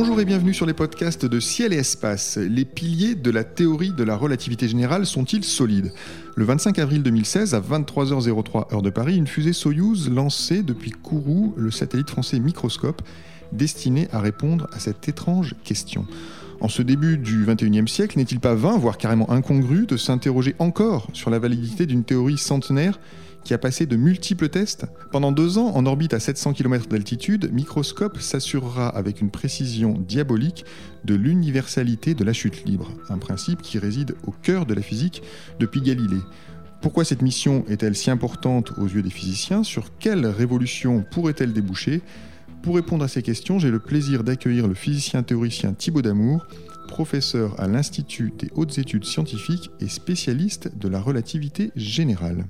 Bonjour et bienvenue sur les podcasts de Ciel et Espace. Les piliers de la théorie de la relativité générale sont-ils solides? Le 25 avril 2016, à 23h03 heure de Paris, une fusée Soyouz lançait depuis Kourou le satellite français Microscope, destiné à répondre à cette étrange question. En ce début du 21e siècle, n'est-il pas vain, voire carrément incongru, de s'interroger encore sur la validité d'une théorie centenaire qui a passé de multiples tests. Pendant deux ans, en orbite à 700 km d'altitude, Microscope s'assurera avec une précision diabolique de l'universalité de la chute libre, un principe qui réside au cœur de la physique depuis Galilée. Pourquoi cette mission est-elle si importante aux yeux des physiciens? Sur quelle révolution pourrait-elle déboucher? Pour répondre à ces questions, j'ai le plaisir d'accueillir le physicien théoricien Thibaut Damour, professeur à l'Institut des hautes études scientifiques et spécialiste de la relativité générale.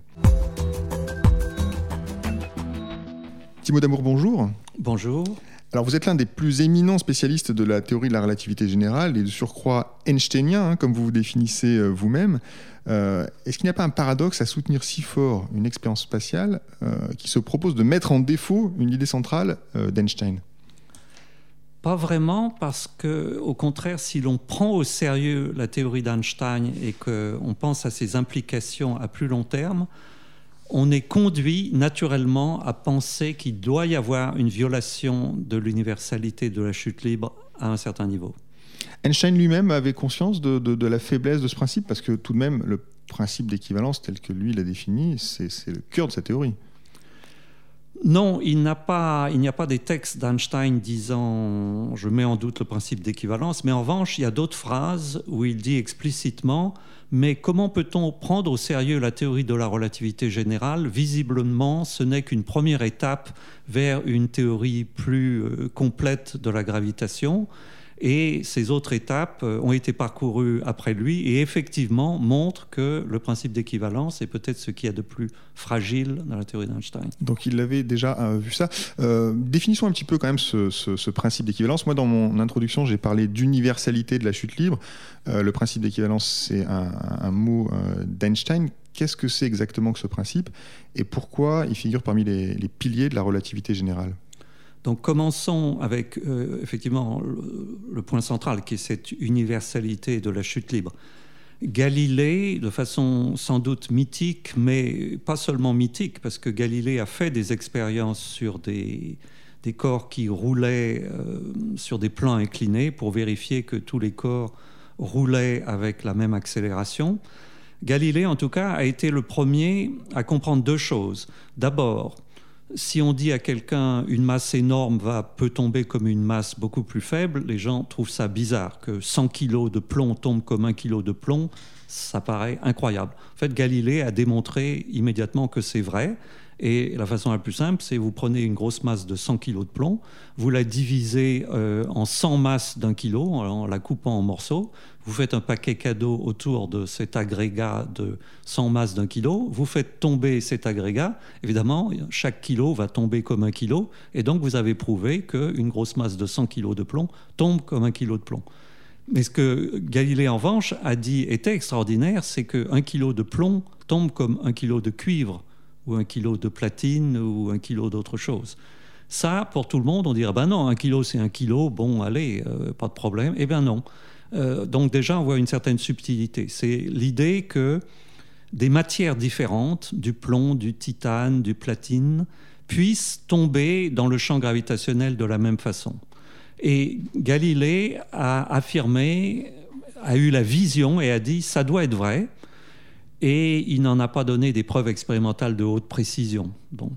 Thibaut Damour, bonjour. Bonjour. Alors vous êtes l'un des plus éminents spécialistes de la théorie de la relativité générale et de surcroît einsteinien, hein, comme vous vous définissez euh, vous-même. Euh, est-ce qu'il n'y a pas un paradoxe à soutenir si fort une expérience spatiale euh, qui se propose de mettre en défaut une idée centrale d'Einstein? Pas vraiment, parce que, au contraire, si l'on prend au sérieux la théorie d'Einstein et qu'on pense à ses implications à plus long terme, on est conduit naturellement à penser qu'il doit y avoir une violation de l'universalité de la chute libre à un certain niveau. Einstein lui-même avait conscience de, la faiblesse de ce principe, parce que tout de même, le principe d'équivalence tel que lui l'a défini, c'est le cœur de sa théorie. Non, il n'y a pas, il n'y a pas des textes d'Einstein disant je mets en doute le principe d'équivalence, mais en revanche, il y a d'autres phrases où il dit explicitement mais comment peut-on prendre au sérieux la théorie de la relativité générale? Visiblement, ce n'est qu'une première étape vers une théorie plus euh, complète de la gravitation. Et ces autres étapes euh, ont été parcourues après lui et effectivement montrent que le principe d'équivalence est peut-être ce qu'il y a de plus fragile dans la théorie d'Einstein. Donc il avait déjà euh, vu ça. Euh, définissons un petit peu quand même ce, principe d'équivalence. Moi, dans mon introduction, j'ai parlé d'universalité de la chute libre. le principe d'équivalence, c'est un, mot d'Einstein. Qu'est-ce que c'est exactement que ce principe et pourquoi il figure parmi les piliers de la relativité générale? Donc commençons avec euh, effectivement le, point central qui est cette universalité de la chute libre. Galilée, de façon sans doute mythique, mais pas seulement mythique, parce que Galilée a fait des expériences sur des, corps qui roulaient euh, sur des plans inclinés pour vérifier que tous les corps roulaient avec la même accélération. Galilée, en tout cas, a été le premier à comprendre deux choses. D'abord, si on dit à quelqu'un une masse énorme va peut tomber comme une masse beaucoup plus faible, les gens trouvent ça bizarre que 100 kg de plomb tombe comme un kilo de plomb, ça paraît incroyable. En fait, Galilée a démontré immédiatement que c'est vrai. Et la façon la plus simple, c'est vous prenez une grosse masse de 100 kg de plomb, vous la divisez euh, en 100 masses d'un kilo en la coupant en morceaux, vous faites un paquet cadeau autour de cet agrégat de 100 masses d'un kilo, vous faites tomber cet agrégat, évidemment, chaque kilo va tomber comme un kilo, et donc vous avez prouvé qu'une grosse masse de 100 kg de plomb tombe comme un kilo de plomb. Mais ce que Galilée, en revanche, a dit était extraordinaire, c'est qu'un kilo de plomb tombe comme un kilo de cuivre ou un kilo de platine ou un kilo d'autre chose. Ça, pour tout le monde, on dirait, ben non, un kilo c'est un kilo, bon, allez, euh, pas de problème. Eh bien non. Euh, donc déjà, on voit une certaine subtilité. C'est l'idée que des matières différentes, du plomb, du titane, du platine, puissent tomber dans le champ gravitationnel de la même façon. Et Galilée a affirmé, a eu la vision et a dit, ça doit être vrai et il n'en a pas donné des preuves expérimentales de haute précision.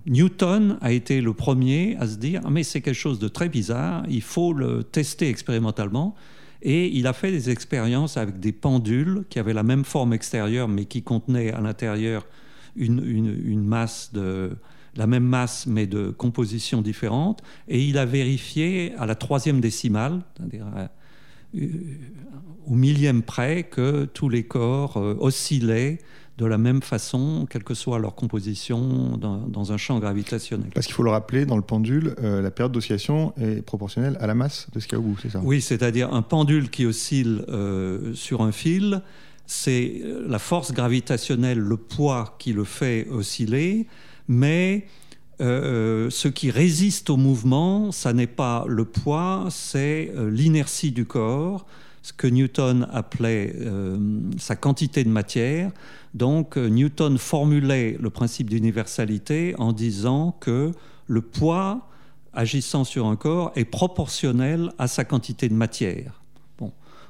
Newton a été le premier à se dire ah, mais c'est quelque chose de très bizarre, il faut le tester expérimentalement. Et il a fait des expériences avec des pendules qui avaient la même forme extérieure mais qui contenaient à l'intérieur une, masse de la même masse mais de composition différente. Et il a vérifié à la troisième décimale, c'est-à-dire euh, au millième près que tous les corps euh, oscillaient de la même façon, quelle que soit leur composition dans, un champ gravitationnel. Parce qu'il faut le rappeler, dans le pendule, euh, la période d'oscillation est proportionnelle à la masse de ce qu'il y a au bout, c'est ça? Oui, c'est-à-dire un pendule qui oscille sur un fil, c'est la force gravitationnelle, le poids qui le fait osciller, mais ce qui résiste au mouvement, ça n'est pas le poids, c'est l'inertie du corps, ce que Newton appelait sa quantité de matière. Donc Newton formulait le principe d'universalité en disant que le poids agissant sur un corps est proportionnel à sa quantité de matière.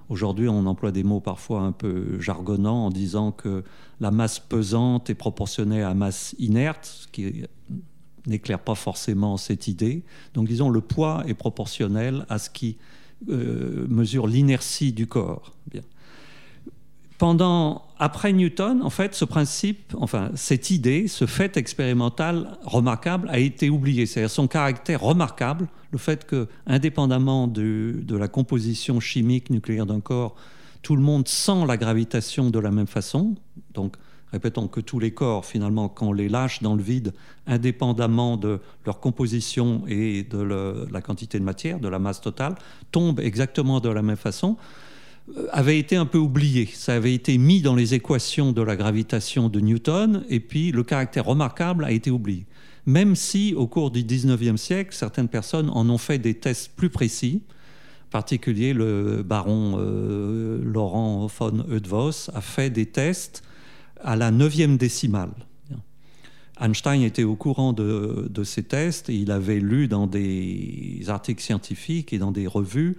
Aujourd'hui, on emploie des mots parfois un peu jargonnants en disant que la masse pesante est proportionnelle à la masse inerte, ce qui n'éclaire pas forcément cette idée. Donc, disons, le poids est proportionnel à ce qui euh, mesure l'inertie du corps. Bien pendant, après Newton, en fait, ce principe, enfin, cette idée, ce fait expérimental remarquable a été oublié. C'est-à-dire son caractère remarquable, le fait que, indépendamment de, de la composition chimique nucléaire d'un corps, tout le monde sent la gravitation de la même façon. Donc, répétons que tous les corps, finalement, quand on les lâche dans le vide, indépendamment de leur composition et de la quantité de matière, de la masse totale, tombent exactement de la même façon. Euh, avait été un peu oublié. Ça avait été mis dans les équations de la gravitation de Newton, et puis le caractère remarquable a été oublié. Même si, au cours du 19e siècle, certaines personnes en ont fait des tests plus précis, en particulier le baron euh, Laurent von Eötvös a fait des tests à la neuvième décimale. Einstein était au courant de, ces tests et il avait lu dans des articles scientifiques et dans des revues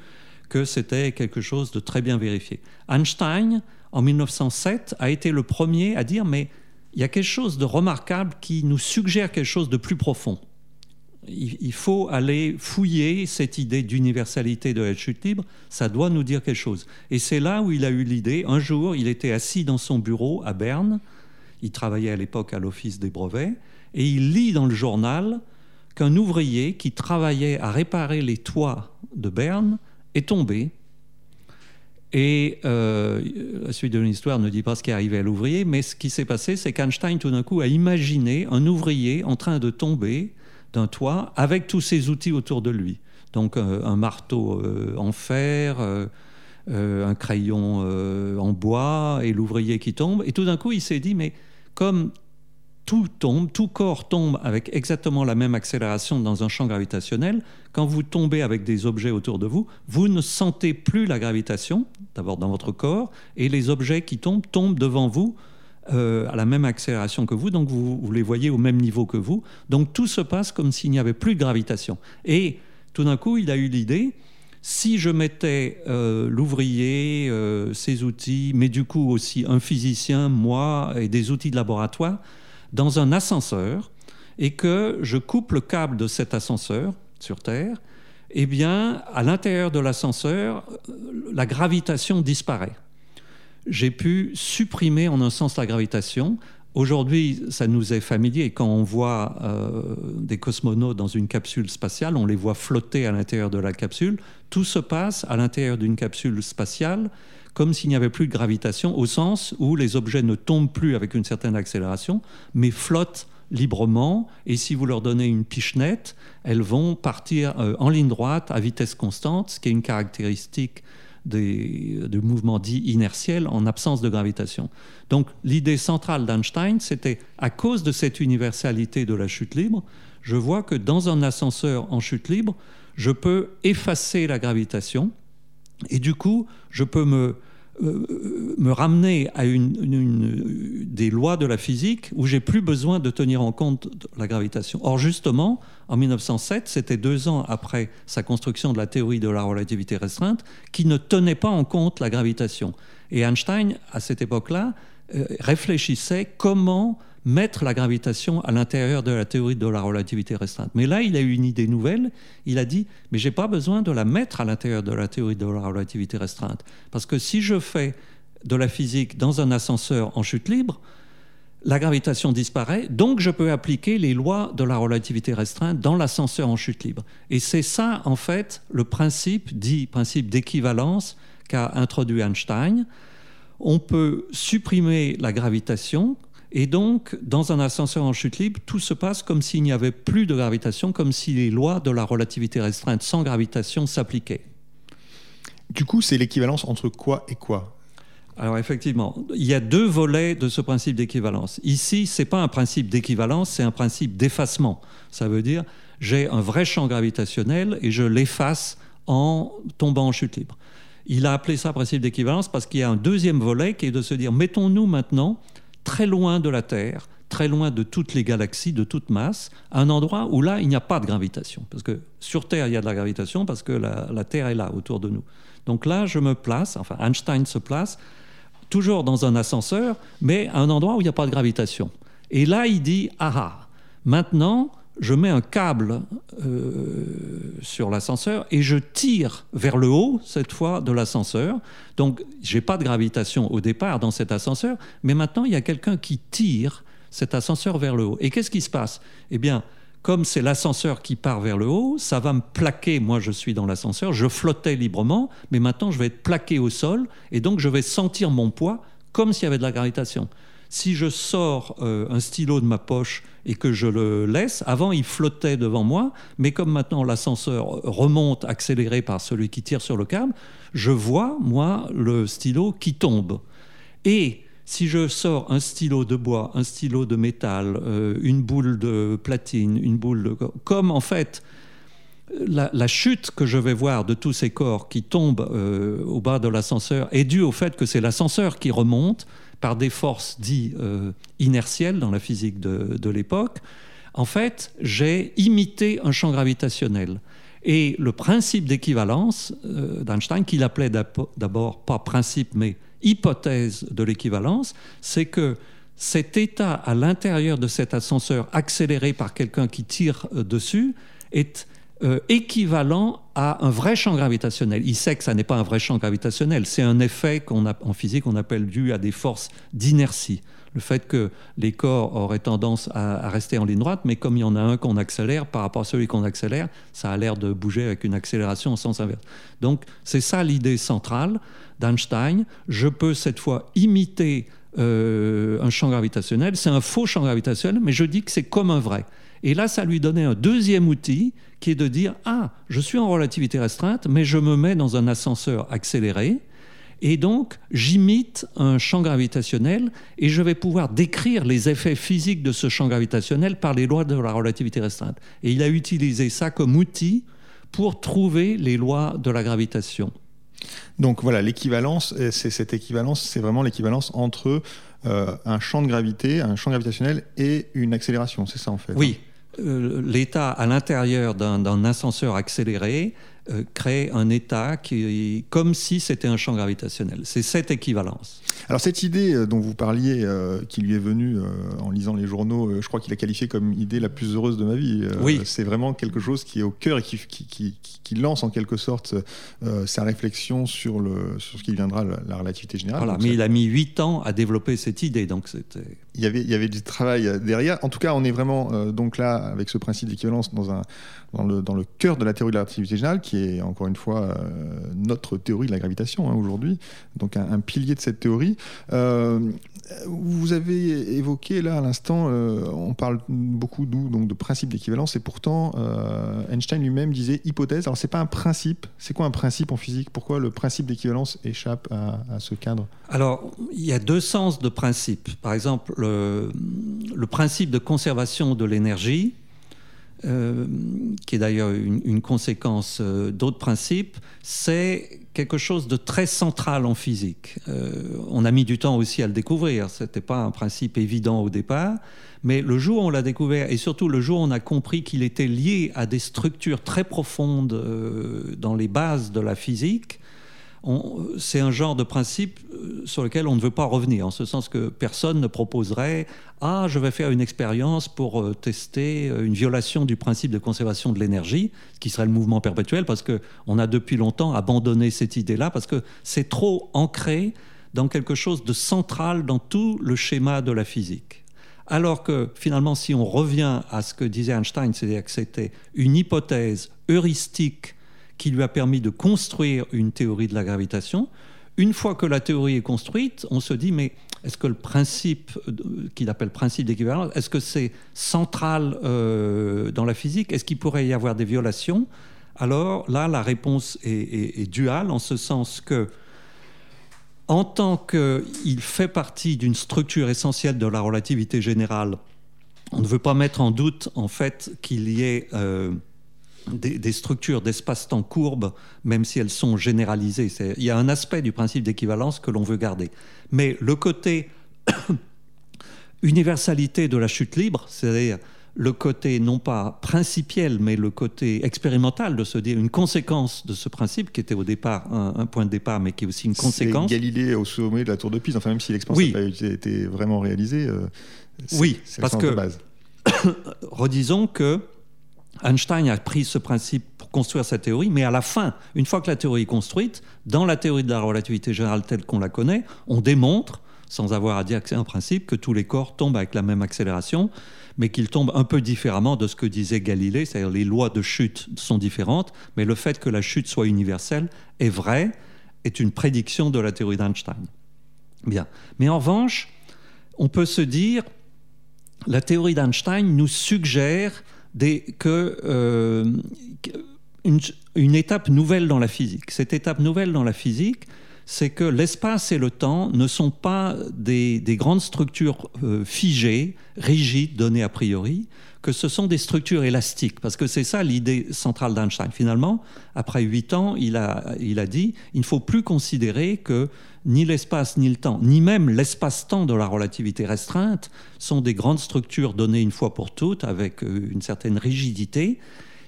que c'était quelque chose de très bien vérifié. Einstein, en 1907, a été le premier à dire mais il y a quelque chose de remarquable qui nous suggère quelque chose de plus profond. Il faut aller fouiller cette idée d'universalité de la chute libre, ça doit nous dire quelque chose. Et c'est là où il a eu l'idée. Un jour, il était assis dans son bureau à Berne, il travaillait à l'époque à l'Office des brevets, et il lit dans le journal qu'un ouvrier qui travaillait à réparer les toits de Berne est tombé. Et euh, la suite de l'histoire ne dit pas ce qui est arrivé à l'ouvrier, mais ce qui s'est passé, c'est qu'Einstein, tout d'un coup, a imaginé un ouvrier en train de tomber d'un toit avec tous ses outils autour de lui. Donc euh, un marteau euh, en fer, un crayon en bois et l'ouvrier qui tombe. Et tout d'un coup, il s'est dit, mais comme tout tombe, tout corps tombe avec exactement la même accélération dans un champ gravitationnel. Quand vous tombez avec des objets autour de vous, vous ne sentez plus la gravitation, d'abord dans votre corps, et les objets qui tombent tombent devant vous euh, à la même accélération que vous, donc vous, les voyez au même niveau que vous. Donc tout se passe comme s'il n'y avait plus de gravitation. Et tout d'un coup, il a eu l'idée, si je mettais euh, l'ouvrier, euh, ses outils, mais du coup aussi un physicien, moi, et des outils de laboratoire, dans un ascenseur et que je coupe le câble de cet ascenseur sur Terre, eh bien, à l'intérieur de l'ascenseur, la gravitation disparaît. J'ai pu supprimer en un sens la gravitation. Aujourd'hui, ça nous est familier. Quand on voit euh, des cosmonautes dans une capsule spatiale, on les voit flotter à l'intérieur de la capsule. Tout se passe à l'intérieur d'une capsule spatiale comme s'il n'y avait plus de gravitation, au sens où les objets ne tombent plus avec une certaine accélération, mais flottent librement, et si vous leur donnez une pichenette, elles vont partir euh, en ligne droite à vitesse constante, ce qui est une caractéristique des, de mouvements dits inertiels en absence de gravitation. Donc l'idée centrale d'Einstein, c'était à cause de cette universalité de la chute libre, je vois que dans un ascenseur en chute libre, je peux effacer la gravitation, et du coup, je peux me, euh, me ramener à une, des lois de la physique où j'ai plus besoin de tenir en compte la gravitation. Or, justement, en 1907, c'était deux ans après sa construction de la théorie de la relativité restreinte, qui ne tenait pas en compte la gravitation. Et Einstein, à cette époque-là, euh, réfléchissait comment mettre la gravitation à l'intérieur de la théorie de la relativité restreinte. Mais là, il a eu une idée nouvelle. Il a dit, mais j'ai pas besoin de la mettre à l'intérieur de la théorie de la relativité restreinte. Parce que si je fais de la physique dans un ascenseur en chute libre, la gravitation disparaît, donc je peux appliquer les lois de la relativité restreinte dans l'ascenseur en chute libre. Et c'est ça, en fait, le principe, dit principe d'équivalence qu'a introduit Einstein. On peut supprimer la gravitation et donc, dans un ascenseur en chute libre, tout se passe comme s'il n'y avait plus de gravitation, comme si les lois de la relativité restreinte sans gravitation s'appliquaient. Du coup, c'est l'équivalence entre quoi et quoi? Alors effectivement, il y a deux volets de ce principe d'équivalence. Ici, ce n'est pas un principe d'équivalence, c'est un principe d'effacement. Ça veut dire j'ai un vrai champ gravitationnel et je l'efface en tombant en chute libre. Il a appelé ça principe d'équivalence parce qu'il y a un deuxième volet qui est de se dire mettons-nous maintenant très loin de la Terre, très loin de toutes les galaxies, de toute masse, un endroit où là, il n'y a pas de gravitation. Parce que sur Terre, il y a de la gravitation parce que la, Terre est là, autour de nous. Donc là, je me place, enfin Einstein se place, toujours dans un ascenseur, mais à un endroit où il n'y a pas de gravitation. Et là, il dit, ah ah, maintenant, je mets un câble euh, sur l'ascenseur et je tire vers le haut, cette fois, de l'ascenseur. Donc, j'ai pas de gravitation au départ dans cet ascenseur, mais maintenant, il y a quelqu'un qui tire cet ascenseur vers le haut. Et qu'est-ce qui se passe? Eh bien, comme c'est l'ascenseur qui part vers le haut, ça va me plaquer. Moi, je suis dans l'ascenseur, je flottais librement, mais maintenant, je vais être plaqué au sol, et donc je vais sentir mon poids comme s'il y avait de la gravitation. Si je sors euh, un stylo de ma poche et que je le laisse, avant il flottait devant moi, mais comme maintenant l'ascenseur remonte accéléré par celui qui tire sur le câble, je vois, moi, le stylo qui tombe. Et si je sors un stylo de bois, un stylo de métal, euh, une boule de platine, une boule de... Comme en fait, la, chute que je vais voir de tous ces corps qui tombent euh, au bas de l'ascenseur est due au fait que c'est l'ascenseur qui remonte par des forces dites euh, inertielles dans la physique de l'époque. En fait, j'ai imité un champ gravitationnel. Et le principe d'équivalence d'Einstein, qu'il appelait d'abord pas principe mais hypothèse de l'équivalence, c'est que cet état à l'intérieur de cet ascenseur accéléré par quelqu'un qui tire euh, dessus est euh, équivalent à un vrai champ gravitationnel. Il sait que ça n'est pas un vrai champ gravitationnel, c'est un effet qu'on en physique on appelle dû à des forces d'inertie. Le fait que les corps auraient tendance à, rester en ligne droite, mais comme il y en a un qu'on accélère par rapport à celui qu'on accélère, ça a l'air de bouger avec une accélération en sens inverse. Donc c'est ça l'idée centrale d'Einstein. Je peux cette fois imiter euh, un champ gravitationnel. C'est un faux champ gravitationnel, mais je dis que c'est comme un vrai. Et là, ça lui donnait un deuxième outil qui est de dire Ah, je suis en relativité restreinte, mais je me mets dans un ascenseur accéléré. Et donc, j'imite un champ gravitationnel et je vais pouvoir décrire les effets physiques de ce champ gravitationnel par les lois de la relativité restreinte. Et il a utilisé ça comme outil pour trouver les lois de la gravitation. Donc voilà, l'équivalence, c'est cette équivalence, c'est vraiment l'équivalence entre euh, un champ de gravité, un champ gravitationnel et une accélération, c'est ça en fait. Oui, euh, l'état à l'intérieur d'un ascenseur accéléré euh, crée un état qui, comme si c'était un champ gravitationnel. C'est cette équivalence. Alors cette idée euh, dont vous parliez, euh, qui lui est venue en lisant les journaux, je crois qu'il a qualifié comme idée la plus heureuse de ma vie. oui. C'est vraiment quelque chose qui est au cœur et qui, qui, qui, lance en quelque sorte sa réflexion sur, le, sur ce qui viendra la, relativité générale. Voilà, mais il a mis huit ans à développer cette idée, donc c'était... Il y, avait, il y avait du travail derrière. En tout cas, on est vraiment donc là avec ce principe d'équivalence dans, un, dans, le, dans le cœur de la théorie de la relativité générale, qui est encore une fois euh, notre théorie de la gravitation hein, aujourd'hui, donc un, pilier de cette théorie. Euh, vous avez évoqué là à l'instant, euh, on parle beaucoup nous donc de principe d'équivalence, et pourtant Einstein lui-même disait hypothèse. Alors c'est pas un principe. C'est quoi un principe en physique? Pourquoi le principe d'équivalence échappe à, ce cadre? Alors il y a deux sens de principe. Par exemple, le principe de conservation de l'énergie euh, qui est d'ailleurs une, conséquence euh, d'autres principes, c'est quelque chose de très central en physique. Euh, on a mis du temps aussi à le découvrir, ce n'était pas un principe évident au départ, mais le jour où on l'a découvert, et surtout le jour où on a compris qu'il était lié à des structures très profondes dans les bases de la physique, c'est un genre de principe euh, sur lequel on ne veut pas revenir, en ce sens que personne ne proposerait Ah, je vais faire une expérience pour euh, tester euh, une violation du principe de conservation de l'énergie, qui serait le mouvement perpétuel, parce qu'on a depuis longtemps abandonné cette idée-là, parce que c'est trop ancré dans quelque chose de central dans tout le schéma de la physique. Alors que finalement, si on revient à ce que disait Einstein, c'est-à-dire que c'était une hypothèse heuristique qui lui a permis de construire une théorie de la gravitation. Une fois que la théorie est construite, on se dit, mais est-ce que le principe qu'il appelle principe d'équivalence, est-ce que c'est central euh, dans la physique? Est-ce qu'il pourrait y avoir des violations? Alors là, la réponse est, duale, en ce sens que en tant qu'il fait partie d'une structure essentielle de la relativité générale, on ne veut pas mettre en doute en fait qu'il y ait euh, des, structures d'espace-temps courbes, même si elles sont généralisées. Il y a un aspect du principe d'équivalence que l'on veut garder. Mais le côté universalité de la chute libre, c'est-à-dire le côté non pas principiel, mais le côté expérimental de se dire une conséquence de ce principe qui était au départ un, point de départ, mais qui est aussi une conséquence. Galilée au sommet de la tour de Pise, enfin même si l'expérience n'a pas été vraiment réalisée. Euh, oui, parce que base. redisons que Einstein a pris ce principe pour construire sa théorie, mais à la fin, une fois que la théorie est construite, dans la théorie de la relativité générale telle qu'on la connaît, on démontre, sans avoir à dire que c'est un principe, que tous les corps tombent avec la même accélération, mais qu'ils tombent un peu différemment de ce que disait Galilée, c'est-à-dire les lois de chute sont différentes, mais le fait que la chute soit universelle est vrai, est une prédiction de la théorie d'Einstein. Bien. Mais en revanche, on peut se dire, la théorie d'Einstein nous suggère que, euh, une, étape nouvelle dans la physique. Cette étape nouvelle dans la physique, c'est que l'espace et le temps ne sont pas des, grandes structures euh, figées, rigides, données a priori, que ce sont des structures élastiques. Parce que c'est ça l'idée centrale d'Einstein. Finalement, après huit ans, il a, il a dit il ne faut plus considérer que ni l'espace ni le temps, ni même l'espace-temps de la relativité restreinte sont des grandes structures données une fois pour toutes avec euh, une certaine rigidité.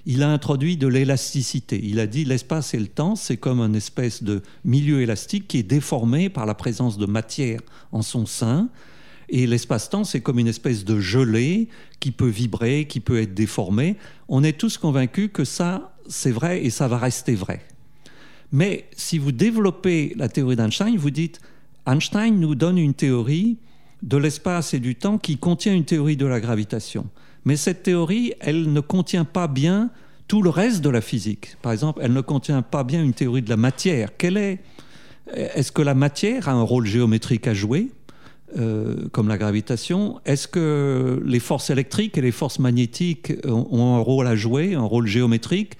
Il a introduit de l'élasticité. Il a dit l'espace et le temps, c'est comme une espèce de milieu élastique qui est déformé par la présence de matière en son sein. Et l'espace-temps, c'est comme une espèce de gelée qui peut vibrer, qui peut être déformé. On est tous convaincus que ça, c'est vrai et ça va rester vrai. Mais si vous développez la théorie d'Einstein, vous dites Einstein nous donne une théorie de l'espace et du temps qui contient une théorie de la gravitation. Mais cette théorie, elle ne contient pas bien tout le reste de la physique. Par exemple, elle ne contient pas bien une théorie de la matière. est Est-ce que la matière a un rôle géométrique à jouer euh, comme la gravitation? Est-ce que les forces électriques et les forces magnétiques ont un rôle à jouer, un rôle géométrique?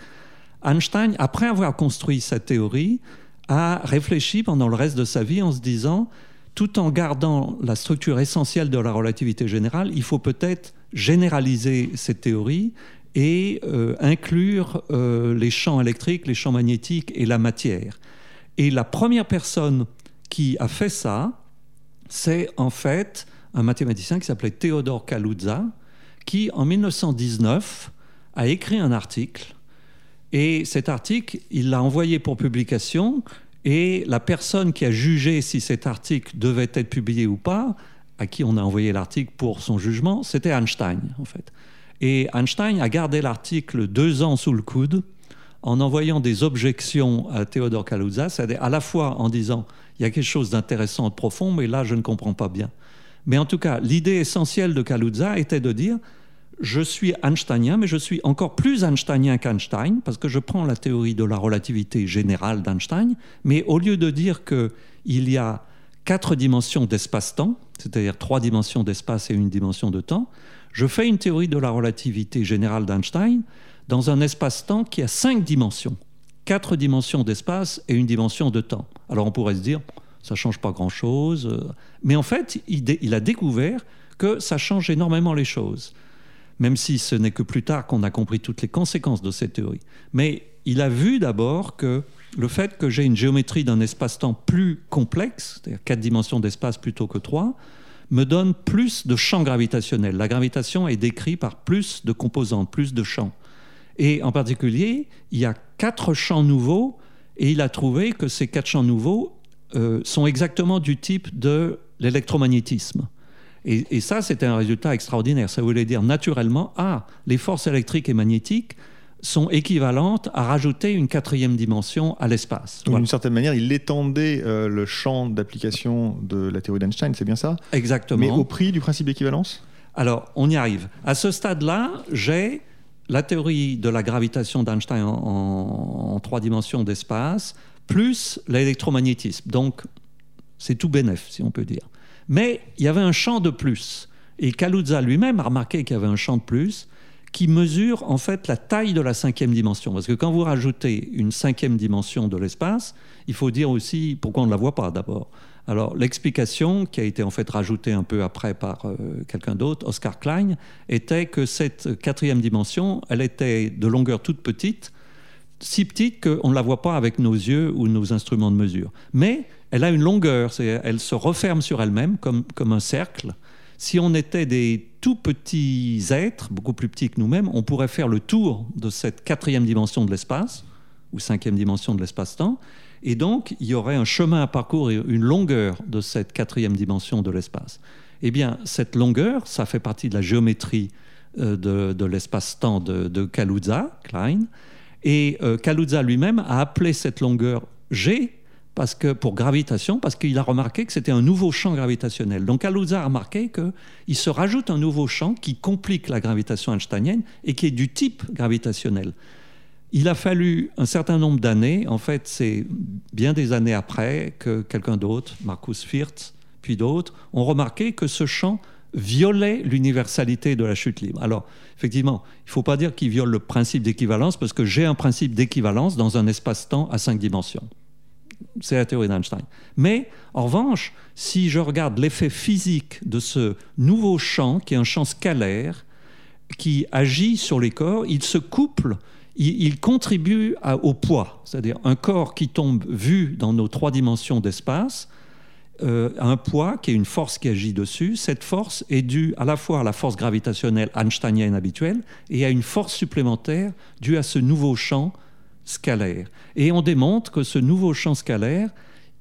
Einstein, après avoir construit sa théorie, a réfléchi pendant le reste de sa vie en se disant, tout en gardant la structure essentielle de la relativité générale, il faut peut-être généraliser cette théorie et euh, inclure euh, les champs électriques, les champs magnétiques et la matière. Et la première personne qui a fait ça, c'est en fait un mathématicien qui s'appelait Théodore Kaluza, qui en 1919 a écrit un article et cet article, il l'a envoyé pour publication. Et la personne qui a jugé si cet article devait être publié ou pas, à qui on a envoyé l'article pour son jugement, c'était Einstein, en fait. Et Einstein a gardé l'article deux ans sous le coude en envoyant des objections à Théodore Kaluza, c'est-à-dire à la fois en disant il y a quelque chose d'intéressant, de profond, mais là je ne comprends pas bien. Mais en tout cas, l'idée essentielle de Kaluza était de dire je suis einsteinien, mais je suis encore plus einsteinien qu'Einstein, parce que je prends la théorie de la relativité générale d'Einstein, mais au lieu de dire qu'il y a quatre dimensions d'espace-temps, c'est-à-dire trois dimensions d'espace et une dimension de temps, je fais une théorie de la relativité générale d'Einstein dans un espace-temps qui a cinq dimensions, quatre dimensions d'espace et une dimension de temps. Alors on pourrait se dire, ça change pas grand-chose, euh, mais en fait, il a découvert que ça change énormément les choses même si ce n'est que plus tard qu'on a compris toutes les conséquences de cette théorie. Mais il a vu d'abord que le fait que j'ai une géométrie d'un espace-temps plus complexe, c'est-à-dire quatre dimensions d'espace plutôt que trois, me donne plus de champs gravitationnels. La gravitation est décrite par plus de composantes, plus de champs. Et en particulier, il y a quatre champs nouveaux, et il a trouvé que ces quatre champs nouveaux euh, sont exactement du type de l'électromagnétisme. Et, ça, c'était un résultat extraordinaire. Ça voulait dire naturellement, ah, les forces électriques et magnétiques sont équivalentes à rajouter une quatrième dimension à l'espace. D'une certaine manière, il étendait euh, le champ d'application de la théorie d'Einstein, c'est bien ça? Exactement. Mais au prix du principe d'équivalence? Alors, on y arrive. À ce stade-là, j'ai la théorie de la gravitation d'Einstein en, trois dimensions d'espace, plus l'électromagnétisme. Donc, c'est tout bénef, si on peut dire. Mais il y avait un champ de plus. Et Kaluza lui-même a remarqué qu'il y avait un champ de plus qui mesure en fait la taille de la cinquième dimension. Parce que quand vous rajoutez une cinquième dimension de l'espace, il faut dire aussi pourquoi on ne la voit pas d'abord. Alors l'explication, qui a été en fait rajoutée un peu après par euh, quelqu'un d'autre, Oscar Klein, était que cette quatrième dimension, elle était de longueur toute petite, si petite qu'on ne la voit pas avec nos yeux ou nos instruments de mesure. Mais elle a une longueur, elle se referme sur elle-même comme, un cercle. Si on était des tout petits êtres, beaucoup plus petits que nous-mêmes, on pourrait faire le tour de cette quatrième dimension de l'espace, ou cinquième dimension de l'espace-temps, et donc, il y aurait un chemin à parcourir, une longueur de cette quatrième dimension de l'espace. Eh bien, cette longueur, ça fait partie de la géométrie euh, de, l'espace-temps de, Kaluza, Klein. Et euh, Kaluza lui-même a appelé cette longueur G parce que, pour gravitation, parce qu'il a remarqué que c'était un nouveau champ gravitationnel. Donc Kaluza a remarqué qu'il se rajoute un nouveau champ qui complique la gravitation einsteinienne et qui est du type gravitationnel. Il a fallu un certain nombre d'années, en fait c'est bien des années après que quelqu'un d'autre, Marcus Firth, puis d'autres, ont remarqué que ce champ violait l'universalité de la chute libre. Alors, effectivement, il ne faut pas dire qu'il viole le principe d'équivalence, parce que j'ai un principe d'équivalence dans un espace-temps à cinq dimensions. C'est la théorie d'Einstein. Mais, en revanche, si je regarde l'effet physique de ce nouveau champ, qui est un champ scalaire, qui agit sur les corps, il se couple il, contribue au poids, c'est-à-dire un corps qui tombe vu dans nos trois dimensions d'espace, euh, un poids qui est une force qui agit dessus. Cette force est due à la fois à la force gravitationnelle einsteinienne habituelle et à une force supplémentaire due à ce nouveau champ scalaire. Et on démontre que ce nouveau champ scalaire,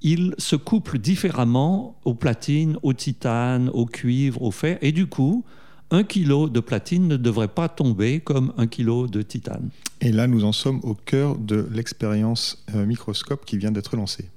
il se couple différemment aux platines, au titane, au cuivre, au fer, et du coup, un kilo de platine ne devrait pas tomber comme un kilo de titane. Et là, nous en sommes au cœur de l'expérience euh, microscope qui vient d'être lancée.